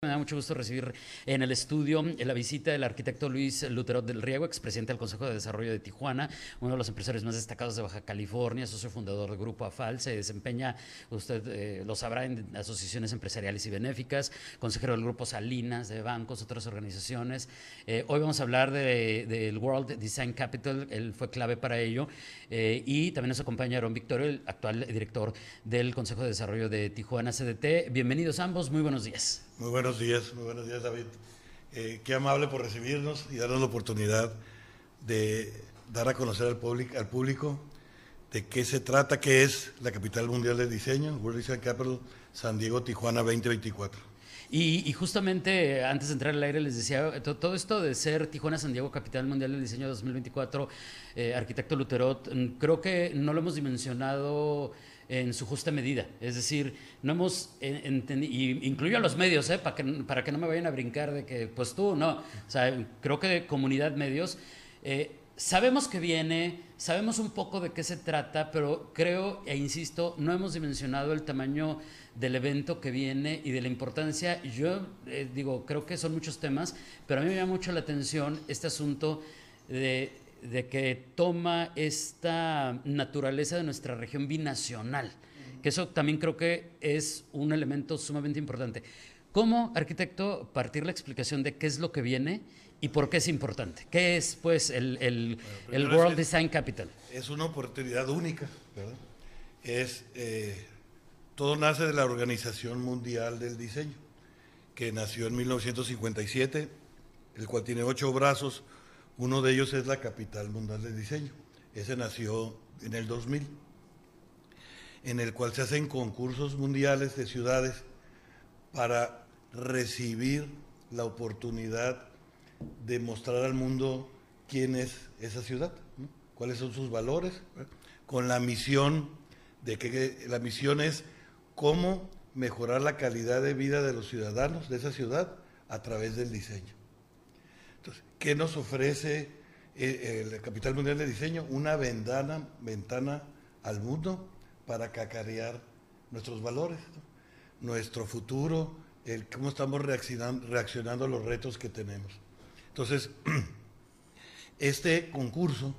Me da mucho gusto recibir en el estudio la visita del arquitecto Luis Lutero del Riego, expresidente del Consejo de Desarrollo de Tijuana, uno de los empresarios más destacados de Baja California, socio fundador del Grupo AFAL, se desempeña, usted eh, lo sabrá, en asociaciones empresariales y benéficas, consejero del Grupo Salinas, de bancos, otras organizaciones. Eh, hoy vamos a hablar del World Design Capital, él fue clave para ello, eh, y también nos acompaña Aaron Victorio, el actual director del Consejo de Desarrollo de Tijuana CDT. Bienvenidos ambos, muy buenos días. Muy buenos días, muy buenos días David. Eh, qué amable por recibirnos y darnos la oportunidad de dar a conocer al, público, al público de qué se trata, qué es la capital mundial del diseño, World Design Capital San Diego, Tijuana 2024. Y, justamente antes de entrar al aire les decía, todo, esto de ser Tijuana San Diego, capital mundial del diseño 2024, eh, arquitecto Luterot, mm, creo que no lo hemos dimensionado en su justa medida. Es decir, no hemos entendido, y incluyo a los medios, ¿eh? para, que, para que no me vayan a brincar de que, pues tú, no. O sea, creo que comunidad medios, eh, sabemos que viene, sabemos un poco de qué se trata, pero creo, e insisto, no hemos dimensionado el tamaño del evento que viene y de la importancia. Yo eh, digo, creo que son muchos temas, pero a mí me llama mucho la atención este asunto de de que toma esta naturaleza de nuestra región binacional, que eso también creo que es un elemento sumamente importante. ¿Cómo, arquitecto, partir la explicación de qué es lo que viene y por qué es importante? ¿Qué es, pues, el, World Design Capital? Es una oportunidad única, ¿verdad? Es, eh, todo nace de la Organización Mundial del Diseño, que nació en 1957, el cual tiene ocho brazos, uno de ellos es la capital mundial del diseño. Ese nació en el 2000, en el cual se hacen concursos mundiales de ciudades para recibir la oportunidad de mostrar al mundo quién es esa ciudad, cuáles son sus valores, con la misión de que la misión es cómo mejorar la calidad de vida de los ciudadanos de esa ciudad a través del diseño. ¿Qué nos ofrece eh, el Capital Mundial de Diseño? Una ventana, ventana al mundo para cacarear nuestros valores, nuestro futuro, el, cómo estamos reaccionando, reaccionando a los retos que tenemos. Entonces, este concurso,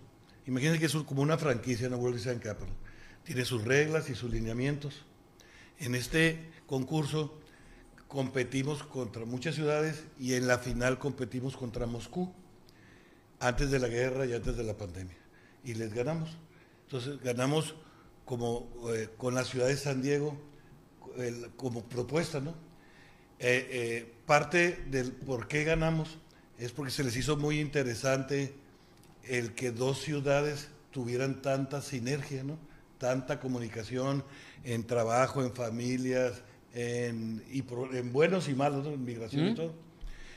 imagínense que es como una franquicia en la World Design Capital, tiene sus reglas y sus lineamientos. En este concurso competimos contra muchas ciudades y en la final competimos contra Moscú, antes de la guerra y antes de la pandemia. Y les ganamos. Entonces ganamos como eh, con la ciudad de San Diego como propuesta, ¿no? Eh, eh, parte del por qué ganamos es porque se les hizo muy interesante el que dos ciudades tuvieran tanta sinergia, ¿no? Tanta comunicación en trabajo, en familias, en, y en buenos y malos, en migración y todo.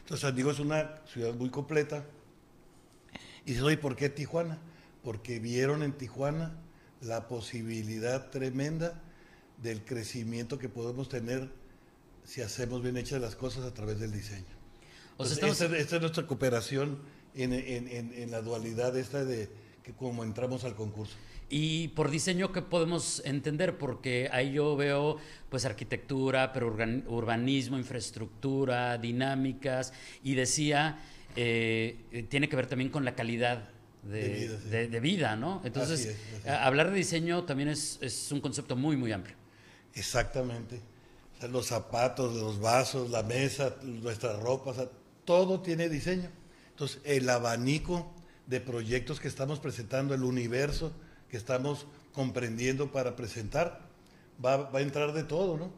Entonces San Diego es una ciudad muy completa. Y dice, oye, ¿por qué Tijuana? Porque vieron en Tijuana la posibilidad tremenda del crecimiento que podemos tener si hacemos bien hechas las cosas a través del diseño. O esta, es nuestra cooperación en, en, en, la dualidad esta de que como entramos al concurso. Y por diseño, ¿qué podemos entender? Porque ahí yo veo pues arquitectura, pero urbanismo, infraestructura, dinámicas, y decía, eh, tiene que ver también con la calidad de, vida, ¿no? Entonces, hablar de diseño también es, es, un concepto muy, muy amplio. Exactamente. los zapatos, los vasos, la mesa, nuestras ropas, todo tiene diseño. Entonces, el abanico de proyectos que estamos presentando, el universo, que estamos comprendiendo para presentar. Va, a entrar de todo, ¿no?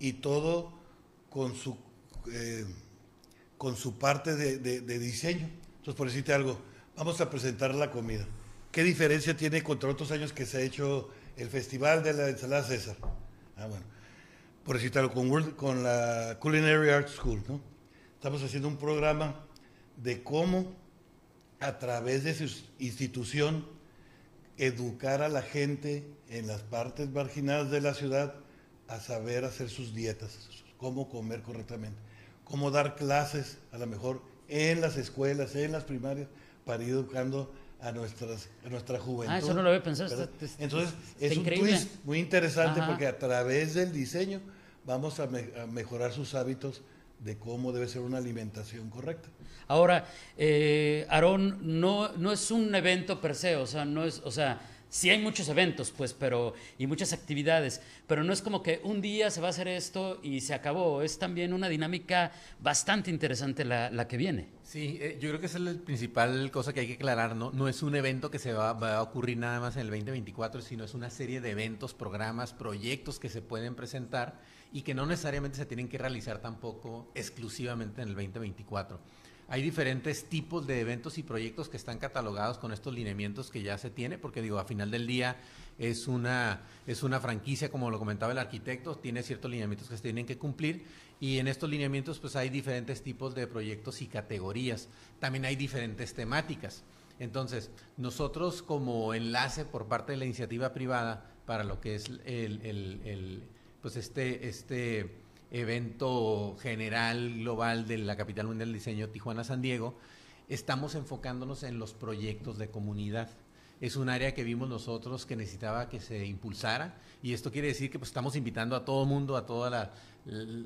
Y todo con su, eh, con su parte de, diseño. Entonces, por decirte algo, vamos a presentar la comida. ¿Qué diferencia tiene contra otros años que se ha hecho el Festival de la Ensalada César? Ah, bueno. Por decirte algo, con, con la Culinary Arts School, ¿no? Estamos haciendo un programa de cómo a través de su institución educar a la gente en las partes marginadas de la ciudad a saber hacer sus dietas, cómo comer correctamente, cómo dar clases a lo mejor en las escuelas, en las primarias, para ir educando a, nuestras, a nuestra juventud. Ah, eso no lo había pensado. Entonces, es un twist muy interesante porque a través del diseño vamos a, mejorar sus hábitos de cómo debe ser una alimentación correcta. Ahora, eh, Aarón, no, no es un evento per se, o sea, no es, o sea, sí hay muchos eventos, pues, pero, y muchas actividades, pero no es como que un día se va a hacer esto y se acabó, es también una dinámica bastante interesante la, la que viene. Sí, eh, yo creo que esa es la principal cosa que hay que aclarar, ¿no? No es un evento que se va, va, a ocurrir nada más en el 2024, sino es una serie de eventos, programas, proyectos que se pueden presentar y que no necesariamente se tienen que realizar tampoco exclusivamente en el 2024. Hay diferentes tipos de eventos y proyectos que están catalogados con estos lineamientos que ya se tiene, porque digo, a final del día es una, es una franquicia, como lo comentaba el arquitecto, tiene ciertos lineamientos que se tienen que cumplir y en estos lineamientos pues hay diferentes tipos de proyectos y categorías. También hay diferentes temáticas. Entonces, nosotros como enlace por parte de la iniciativa privada para lo que es el, el, el pues este, este evento general global de la capital mundial del diseño Tijuana San Diego, estamos enfocándonos en los proyectos de comunidad. Es un área que vimos nosotros que necesitaba que se impulsara y esto quiere decir que pues, estamos invitando a todo mundo, a toda la,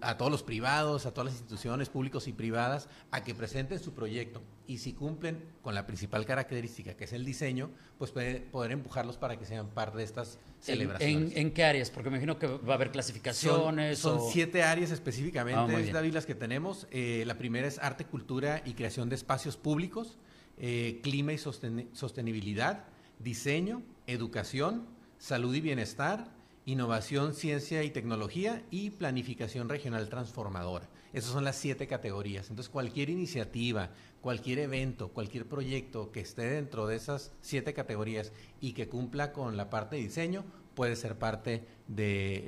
a todos los privados, a todas las instituciones públicas y privadas, a que presenten su proyecto. Y si cumplen con la principal característica, que es el diseño, pues puede, poder empujarlos para que sean parte de estas celebraciones. ¿En, en, qué áreas? Porque me imagino que va a haber clasificaciones. Son, son siete áreas específicamente, David, las que tenemos. Eh, la primera es arte, cultura y creación de espacios públicos, eh, clima y sosten sostenibilidad, diseño, educación, salud y bienestar, innovación, ciencia y tecnología y planificación regional transformadora. Esas son las siete categorías. Entonces, cualquier iniciativa, cualquier evento, cualquier proyecto que esté dentro de esas siete categorías y que cumpla con la parte de diseño, puede ser parte de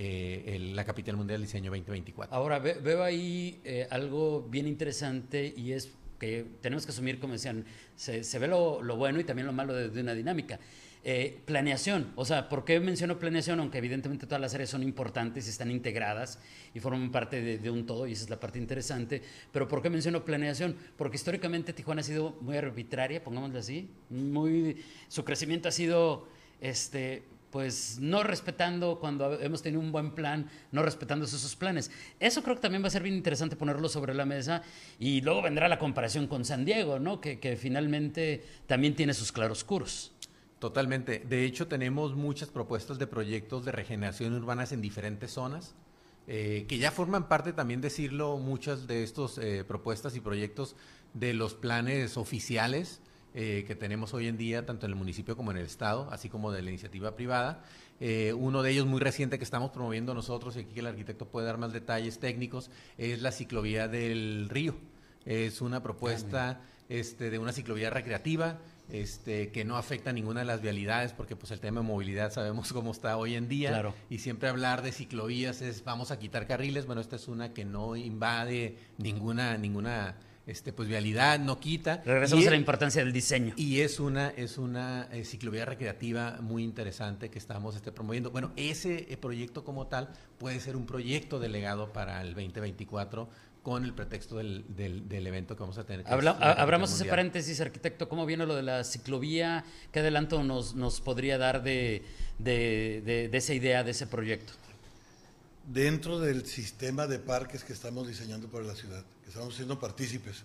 eh, la Capital Mundial del Diseño 2024. Ahora, ve, veo ahí eh, algo bien interesante y es que tenemos que asumir, como decían, se, ve lo, lo, bueno y también lo malo de, de una dinámica. Eh, planeación, o sea, ¿por qué menciono planeación? Aunque evidentemente todas las áreas son importantes y están integradas y forman parte de, un todo, y esa es la parte interesante, pero ¿por qué menciono planeación? Porque históricamente Tijuana ha sido muy arbitraria, pongámoslo así, muy, su crecimiento ha sido, este, pues no respetando cuando hemos tenido un buen plan, no respetando esos planes. Eso creo que también va a ser bien interesante ponerlo sobre la mesa y luego vendrá la comparación con San Diego, ¿no? Que, que finalmente también tiene sus claroscuros. Totalmente. De hecho, tenemos muchas propuestas de proyectos de regeneración urbanas en diferentes zonas, eh, que ya forman parte, también decirlo, muchas de estas eh, propuestas y proyectos de los planes oficiales eh, que tenemos hoy en día, tanto en el municipio como en el Estado, así como de la iniciativa privada. Eh, uno de ellos muy reciente que estamos promoviendo nosotros, y aquí que el arquitecto puede dar más detalles técnicos, es la ciclovía del río. Es una propuesta este, de una ciclovía recreativa este, que no afecta ninguna de las vialidades, porque pues el tema de movilidad sabemos cómo está hoy en día. Claro. Y siempre hablar de ciclovías es vamos a quitar carriles. Bueno, esta es una que no invade ninguna, ninguna este, pues vialidad, no quita. Regresamos y, a la importancia del diseño. Y es una, es una eh, ciclovía recreativa muy interesante que estamos este, promoviendo. Bueno, ese eh, proyecto como tal puede ser un proyecto delegado para el 2024 con el pretexto del, del, del, evento que vamos a tener. Habla, abramos ese paréntesis, arquitecto, ¿cómo viene lo de la ciclovía? ¿Qué adelanto nos, nos podría dar de, de, de, de, esa idea, de ese proyecto? Dentro del sistema de parques que estamos diseñando para la ciudad, que estamos siendo partícipes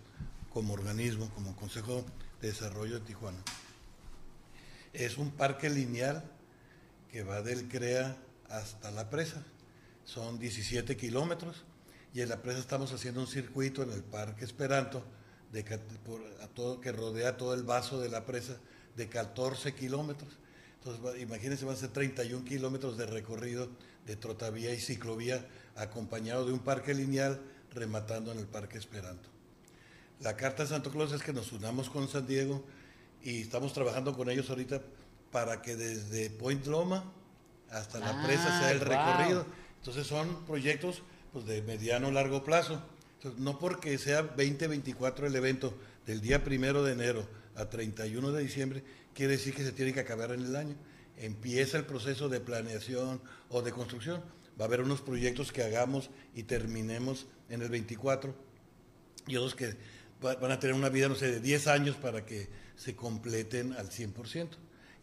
como organismo, como Consejo de Desarrollo de Tijuana, es un parque lineal que va del CREA hasta la presa. Son 17 kilómetros y en la presa estamos haciendo un circuito en el Parque Esperanto de, por, a todo, que rodea todo el vaso de la presa de 14 kilómetros. Entonces, imagínense, van a ser 31 kilómetros de recorrido de trotavía y ciclovía acompañado de un parque lineal rematando en el Parque Esperanto. La carta de Santo Claus es que nos unamos con San Diego y estamos trabajando con ellos ahorita para que desde Point Loma hasta la ah, presa sea el wow. recorrido. Entonces son proyectos pues, de mediano largo plazo. No porque sea 2024 el evento del día primero de enero a 31 de diciembre, quiere decir que se tiene que acabar en el año. Empieza el proceso de planeación o de construcción. Va a haber unos proyectos que hagamos y terminemos en el 24 y otros que van a tener una vida, no sé, de 10 años para que se completen al 100%.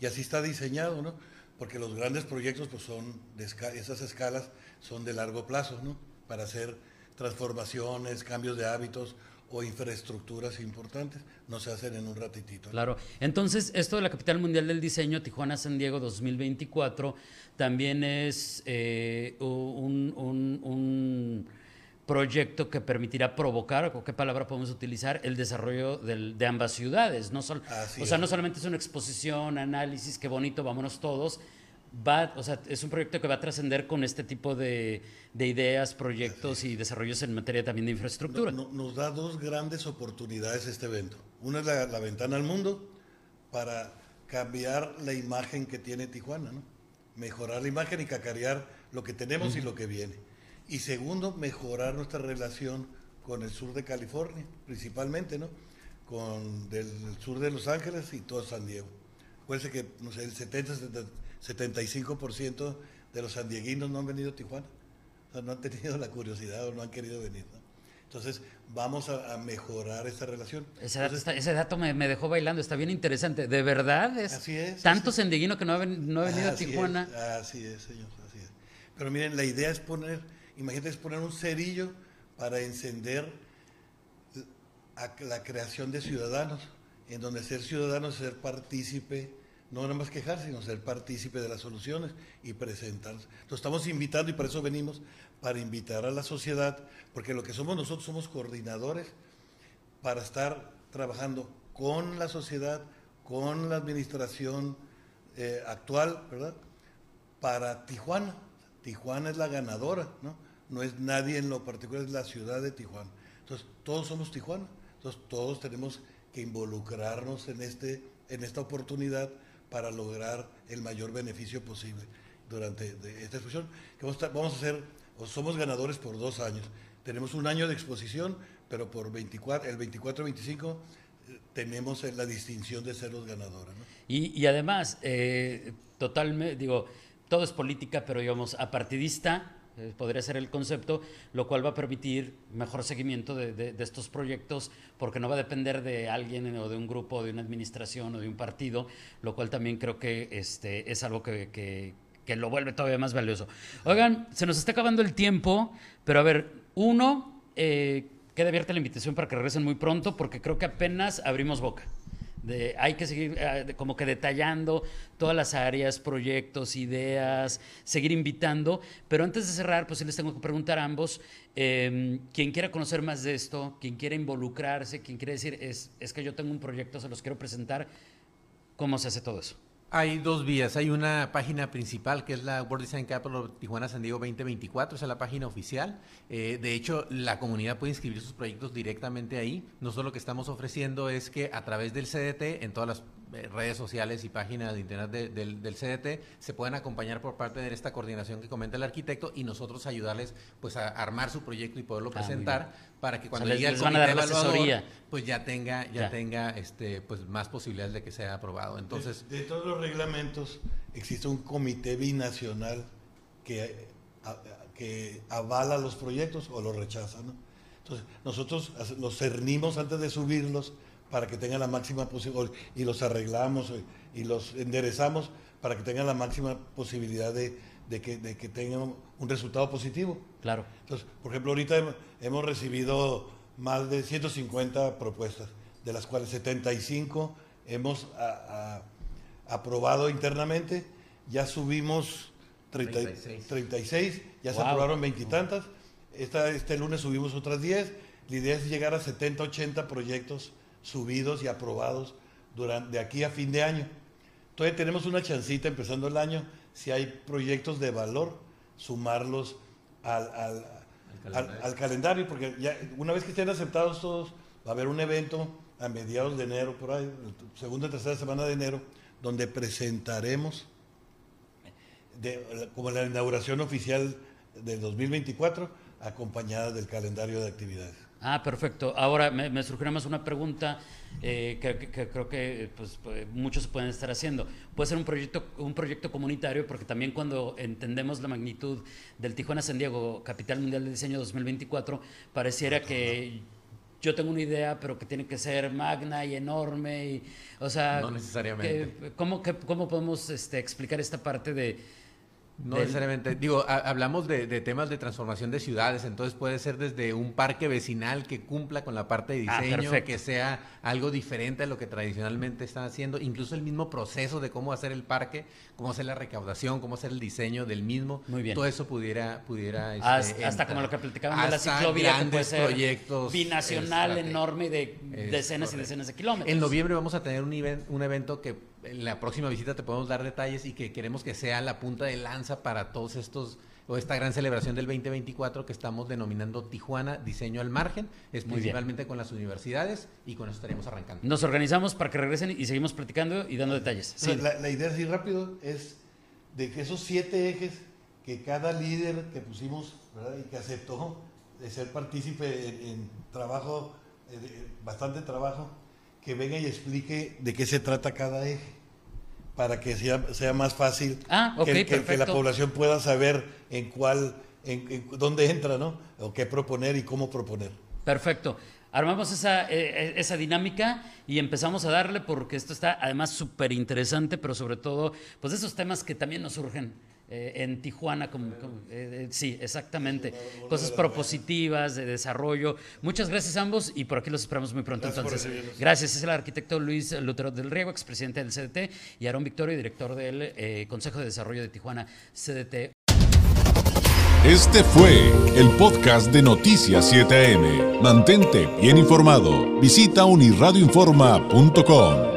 Y así está diseñado, ¿no? Porque los grandes proyectos, pues son, de esas escalas son de largo plazo, ¿no? Para hacer transformaciones, cambios de hábitos o infraestructuras importantes, no se hacen en un ratitito. Claro. Entonces, esto de la capital mundial del diseño, Tijuana San Diego 2024, también es eh, un, un, proyecto que permitirá provocar, o qué palabra podemos utilizar, el desarrollo de ambas ciudades. No o sea, no solamente es una exposición, análisis, qué bonito, vámonos todos, va, o sea, es un proyecto que va a trascender con este tipo de, ideas, proyectos y desarrollos en materia también de infraestructura. nos da dos grandes oportunidades este evento. Una es la, ventana al mundo para cambiar la imagen que tiene Tijuana, ¿no? mejorar la imagen y cacarear lo que tenemos y lo que viene. Y segundo, mejorar nuestra relación con el sur de California, principalmente, ¿no? Con del sur de Los Ángeles y todo San Diego. Puede que, no sé, el 70, 75% de los sandieguinos no han venido a Tijuana. no han tenido la curiosidad o no han querido venir. Entonces, vamos a, mejorar esta relación. Ese dato, me, dejó bailando, está bien interesante. ¿De verdad? Es así es. Tanto sandieguino que no ha, venido a Tijuana. así es, señor, así es. Pero miren, la idea es poner, imagínate, es poner un cerillo para encender la creación de ciudadanos, en donde ser ciudadano es ser partícipe no nada más quejarse, sino ser partícipe de las soluciones y presentarse. Entonces estamos invitando y por eso venimos, para invitar a la sociedad, porque lo que somos nosotros somos coordinadores para estar trabajando con la sociedad, con la administración eh, actual, ¿verdad? Para Tijuana. Tijuana es la ganadora, ¿no? No es nadie en lo particular, es la ciudad de Tijuana. Entonces, todos somos Tijuana. Entonces, todos tenemos que involucrarnos en, este, en esta oportunidad para lograr el mayor beneficio posible durante esta exposición. Que vamos a hacer, o somos ganadores por dos años. Tenemos un año de exposición, pero por 24, el 24-25 eh, tenemos la distinción de ser los ganadores. Y, además, eh, totalmente, digo, todo es política, pero digamos, apartidista, eh, podría ser el concepto, lo cual va a permitir mejor seguimiento de, estos proyectos, porque no va a depender de alguien o de un grupo, de una administración o de un partido, lo cual también creo que este, es algo que, lo vuelve todavía más valioso. Oigan, se nos está acabando el tiempo, pero a ver, uno, eh, queda abierta la invitación para que regresen muy pronto, porque creo que apenas abrimos boca hay que seguir eh, como que detallando todas las áreas, proyectos, ideas, seguir invitando. Pero antes de cerrar, pues sí les tengo que preguntar a ambos, eh, quien quiera conocer más de esto, quien quiera involucrarse, quien quiere decir, es, es que yo tengo un proyecto, se los quiero presentar, ¿cómo se hace todo eso? Hay dos vías. Hay una página principal que es la World Design Capital Tijuana San Diego 2024, esa es la página oficial. Eh, de hecho, la comunidad puede inscribir sus proyectos directamente ahí. Nosotros lo que estamos ofreciendo es que a través del CDT, en todas las redes sociales y páginas de internet del, CDT se pueden acompañar por parte de esta coordinación que comenta el arquitecto y nosotros ayudarles pues a armar su proyecto y poderlo ah, presentar para que cuando llegue el comité evaluador pues ya tenga ya, tenga este pues más posibilidades de que sea aprobado. Entonces de, todos los reglamentos existe un comité binacional que que avala los proyectos o los rechaza ¿no? entonces nosotros los cernimos antes de subirlos para que tengan la máxima posibilidad, y los arreglamos y los enderezamos para que tengan la máxima posibilidad de, que, tengan un resultado positivo. Claro. Entonces, por ejemplo, ahorita hemos recibido más de 150 propuestas, de las cuales 75 hemos aprobado internamente, ya subimos 36. ya se aprobaron veintitantas, este lunes subimos otras 10, la idea es llegar a 70, 80 proyectos subidos y aprobados durante, de aquí a fin de año. Todavía tenemos una chancita empezando el año, si hay proyectos de valor, sumarlos al, al, calendario. porque ya una vez que estén aceptados todos, va a haber un evento a mediados de enero, por ahí, segunda y tercera semana de enero, donde presentaremos de, como la inauguración oficial del 2024, acompañada del calendario de actividades. Ah, perfecto. Ahora me, me surgió más una pregunta eh, que, creo que pues, pues, muchos pueden estar haciendo. Puede ser un proyecto, un proyecto comunitario, porque también cuando entendemos la magnitud del Tijuana San Diego, Capital Mundial de Diseño 2024, pareciera que yo tengo una idea, pero que tiene que ser magna y enorme. Y, o sea, no necesariamente. ¿cómo, ¿Cómo podemos este, explicar esta parte de No necesariamente. Digo, hablamos de, temas de transformación de ciudades, entonces puede ser desde un parque vecinal que cumpla con la parte de ah, diseño, que sea algo diferente a lo que tradicionalmente están haciendo, incluso el mismo proceso de cómo hacer el parque, cómo hacer la recaudación, cómo hacer el diseño del mismo. Muy bien. Todo eso pudiera... pudiera este, hasta, como lo que platicábamos de la ciclovía, que puede ser proyectos binacional enorme de decenas y decenas de kilómetros. En noviembre vamos a tener un, un evento que en la próxima visita te podemos dar detalles y que queremos que sea la punta de lanza para todos estos o esta gran celebración del 2024 que estamos denominando Tijuana Diseño al Margen, es principalmente con las universidades y con eso estaríamos arrancando. Nos organizamos para que regresen y seguimos platicando y dando detalles. La, idea así rápido es de que esos siete ejes que cada líder que pusimos y que aceptó de ser partícipe en, trabajo, eh, bastante trabajo, que venga y explique de qué se trata cada eje para que sea, sea más fácil ah, que, la población pueda saber en cuál, en, dónde entra, ¿no? O qué proponer y cómo proponer. Perfecto. Armamos esa, eh, eh, esa dinámica y empezamos a darle porque esto está además súper interesante, pero sobre todo, pues esos temas que también nos surgen eh, en Tijuana, como, eh, sí, exactamente. Cosas propositivas, de desarrollo. Muchas gracias a ambos y por aquí los esperamos muy pronto. entonces, gracias. Es el arquitecto Luis Lutero del Riego, expresidente del CDT, y Aarón Victorio, director del eh, Consejo de Desarrollo de Tijuana, CDT. Este fue el podcast de Noticias 7am. Mantente bien informado. Visita unirradioinforma.com.